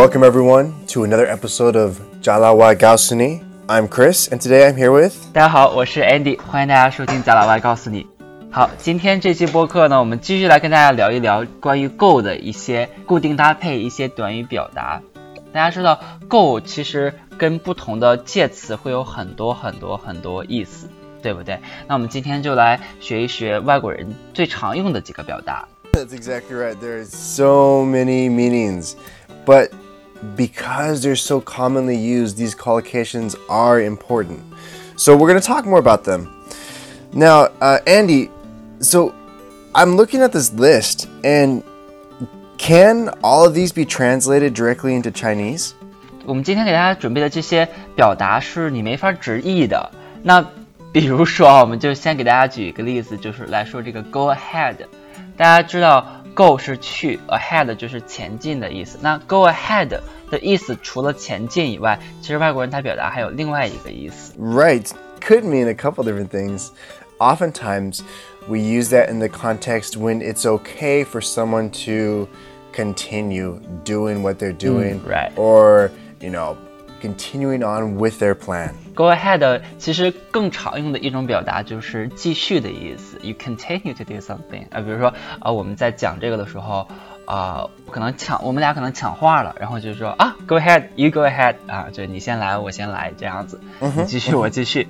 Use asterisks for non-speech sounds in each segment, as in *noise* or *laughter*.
Welcome everyone to another episode of Jalawa Gausuni. I'm Chris, and today I'm here with. 大家好，我是 Andy，欢迎大家收听贾老外告诉你。好，今天这期播客呢，我们继续来跟大家聊一聊关于 go 的一些固定搭配、一些短语表达。大家知道 go 其实跟不同的介词会有很多很多很多意思，对不对？那我们今天就来学一学外国人最常用的几个表达。That's exactly right. There's so many meanings, but because they're so commonly used, these collocations are important. So we're going to talk more about them. Now, uh, Andy, so I'm looking at this list, and can all of these be translated directly into Chinese? 我们今天给大家准备的这些表达是你没法直译的。那比如说啊，我们就先给大家举一个例子，就是来说这个 go ahead。大家知道 go 是去，ahead 就是前进的意思。那 go ahead 的意思除了前进以外，其实外国人他表达还有另外一个意思。 Right. Could mean a couple different things. Oftentimes, we use that in the context when it's okay for someone to continue doing what they're doing, right. or you know, continuing on with their plan. Go ahead 其实更常用的一种表达就是继续的意思，you continue to do something 啊，比如说啊，我们在讲这个的时候啊，可能抢我们俩可能抢话了，然后就说啊，Go ahead，you go ahead 啊，就你先来，我先来这样子，你继续，我继续。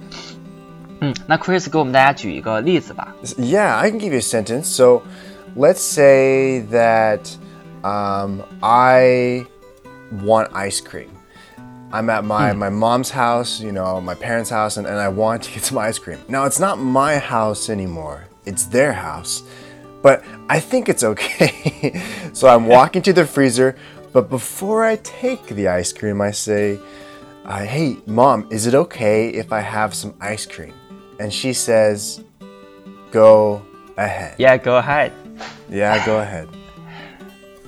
嗯，那 Chris 给我们大家举一个例子吧。 Yeah, I can give you a sentence. So, let's say that um, I want ice cream. I'm at my, my mom's house, you know, my parents' house, and, and I want to get some *laughs* ice cream. Now, it's not my house anymore, it's their house, but I think it's okay. *laughs* so I'm walking to the freezer, but before I take the ice cream, I say, uh, Hey, mom, is it okay if I have some ice cream? And she says, Go ahead. Yeah, go ahead。 Yeah, go ahead.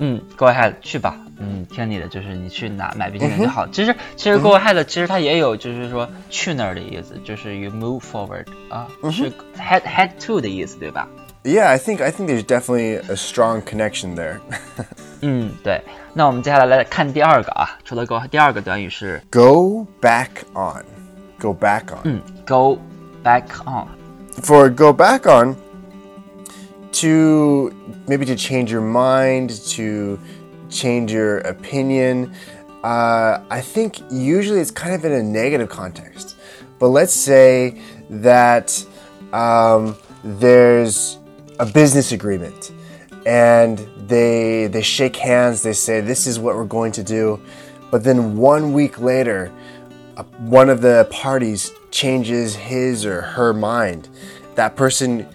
嗯，Go ahead，去吧。 嗯，听你的，就是你去哪买冰淇淋就好。其实，其实 Go ahead 其实它也有就是说去那儿的意思，就是 you move forward 啊，是 head head to 的意思，对吧？ Yeah, I think I think there's definitely a strong connection there. *laughs* 嗯，对。那我们接下来来看第二个啊，除了 go，第二个短语是 go back on. Go back on. 嗯 go back on。 For go back on to maybe to change your mind, to change your opinion. Uh, I think usually it's kind of in a negative context. But let's say that um, there's a business agreement and they they shake hands they say this is what we're going to do but then one week later uh, one of the parties changes his or her mind that person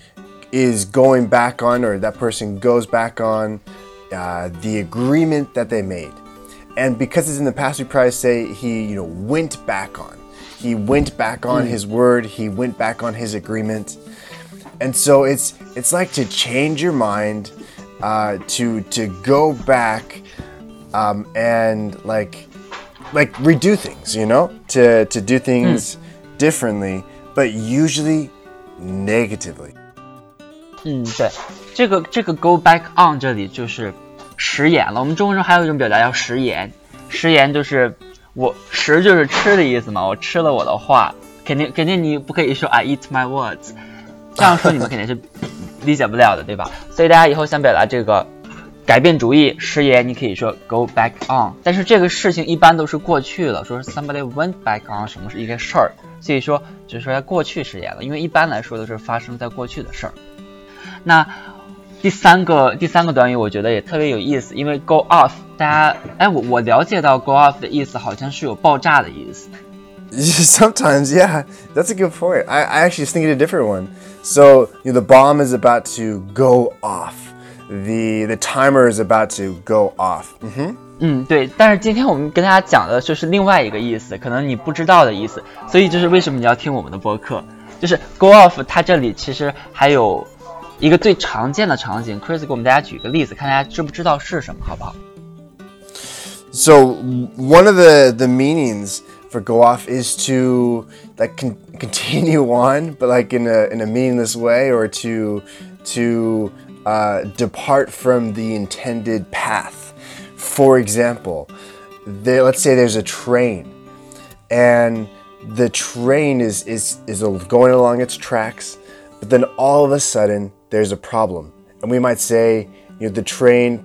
is going back on or that person goes back on uh, the agreement that they made. And because it's in the past we probably say he you know went back on. He went back on his word. He went back on his agreement. And so it's it's like to change your mind uh, to to go back um, and like like redo things you know to to do things differently but usually negatively 嗯，对，这个这个 go back on 这里就是食言了。我们中国人还有一种表达叫食言，食言就是我食就是吃的意思嘛，我吃了我的话，肯定肯定你不可以说 I eat my words，这样说你们肯定是理解不了的，对吧？所以大家以后想表达这个改变主意、食言，你可以说 go back on，但是这个事情一般都是过去了，说 somebody went back on 什么是一个事儿，所以说就是说在过去食言了，因为一般来说都是发生在过去的事儿。那第三个第三个短语，我觉得也特别有意思，因为 go off，大家哎，我我了解到 go off 的意思好像是有爆炸的意思。Sometimes, yeah, that's a good point. I, I actually was thinking a different one. So you know, the bomb is about to go off. The the timer is about to go off. hmm 嗯，对，但是今天我们跟大家讲的就是另外一个意思，可能你不知道的意思，所以就是为什么你要听我们的播客，就是 go off，它这里其实还有一个最常见的场景，Chris 给我们大家举一个例子，看大家知不知道是什么，好不好？ So one of the the meanings for go off is to like con- continue on, *laughs* but like in a in a meaningless way, or to to uh, depart from the intended path. For example, there, let's say there's a train, and the train is is is going along its tracks, but then all of a sudden there's a problem, and we might say, you know, the train,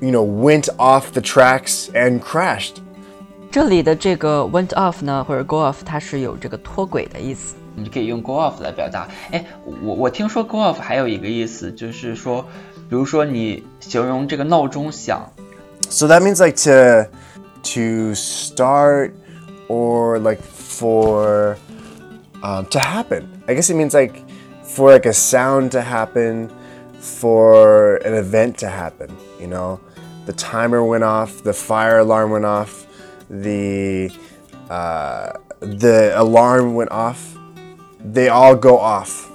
you know, went off the tracks and crashed. 这里的这个 went off 呢，或者 go off，它是有这个脱轨的意思。你就可以用 go off 来表达。哎，我我听说 go off 还有一个意思，就是说，比如说你形容这个闹钟响。So that means like to to start or like for um, to happen. I guess it means like for like a sound to happen, for an event to happen. You know, the timer went off, the fire alarm went off the uh, the alarm went off, they all go off.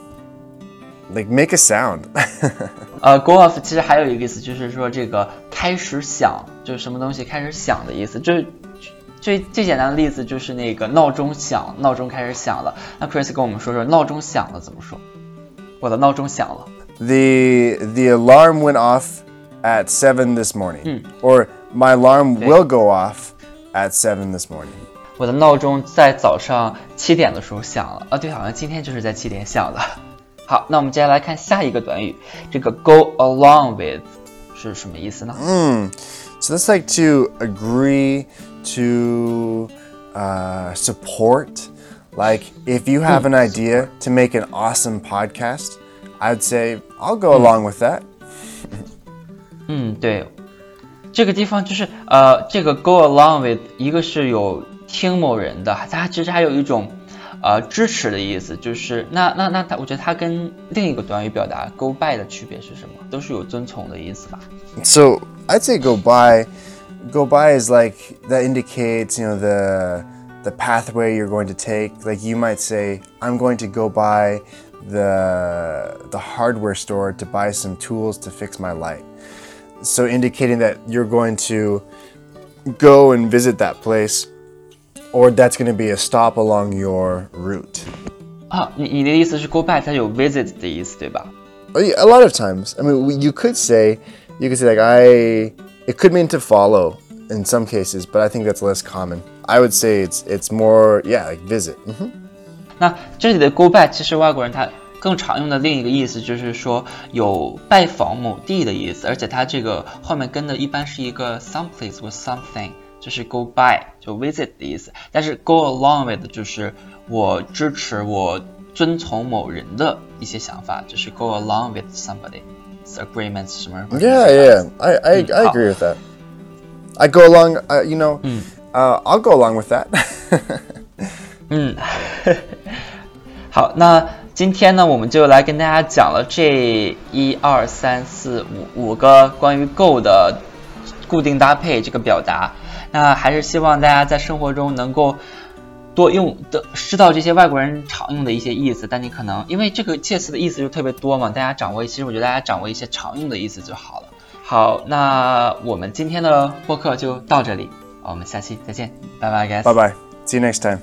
Like make a sound. *laughs* 呃、uh,，go off 其实还有一个意思，就是说这个开始响，就是什么东西开始响的意思。就是最最简单的例子就是那个闹钟响，闹钟开始响了。那 Chris 跟我们说说闹钟响了怎么说？ 我的闹钟响了。The the alarm went off at seven this morning, hmm. or my alarm will go off at seven this morning. 我的闹钟在早上七点的时候响了。啊，对，好像今天就是在七点响的。好，那我们接下来看下一个短语，这个 go *laughs* along with 是什么意思呢？嗯，so that's like to agree to uh, support. Like if you have an idea to make an awesome podcast, I'd say I'll go along with that. 嗯，对，这个地方就是呃，这个 go along with 一个是有听某人的，它其实还有一种呃支持的意思，就是那那那它，我觉得它跟另一个短语表达 go by 的区别是什么？都是有遵从的意思吧？So I'd say go by. Go by is like that indicates you know the the pathway you're going to take. Like you might say, I'm going to go by the the hardware store to buy some tools to fix my light so indicating that you're going to go and visit that place or that's going to be a stop along your route. 啊，你你的意思是 go back 它有 visit 的意思，对吧？A lot of times. I mean, you could say, you could say like I. It could mean to follow in some cases, but I think that's less common. I would say it's it's more yeah like visit. 嗯哼。那这里的 go back 其实外国人他更常用的另一个意思就是说有拜访某地的意思，而且它这个后面跟的一般是一个 some place with something，就是 go by 就 visit 的意思。但是 go along with 就是我支持我遵从某人的一些想法，就是 go along with somebody's agreements 什么。Yeah, yeah, I I I *laughs* agree with that. I go along, uh, you know, uh, I'll go along with that. 嗯 *laughs* *laughs* 好，那。今天呢，我们就来跟大家讲了这一二三四五五个关于 go 的固定搭配这个表达。那还是希望大家在生活中能够多用的知道这些外国人常用的一些意思。但你可能因为这个介词的意思就特别多嘛，大家掌握，其实我觉得大家掌握一些常用的意思就好了。好，那我们今天的播客就到这里，我们下期再见，拜拜，guys，拜拜，see you next time。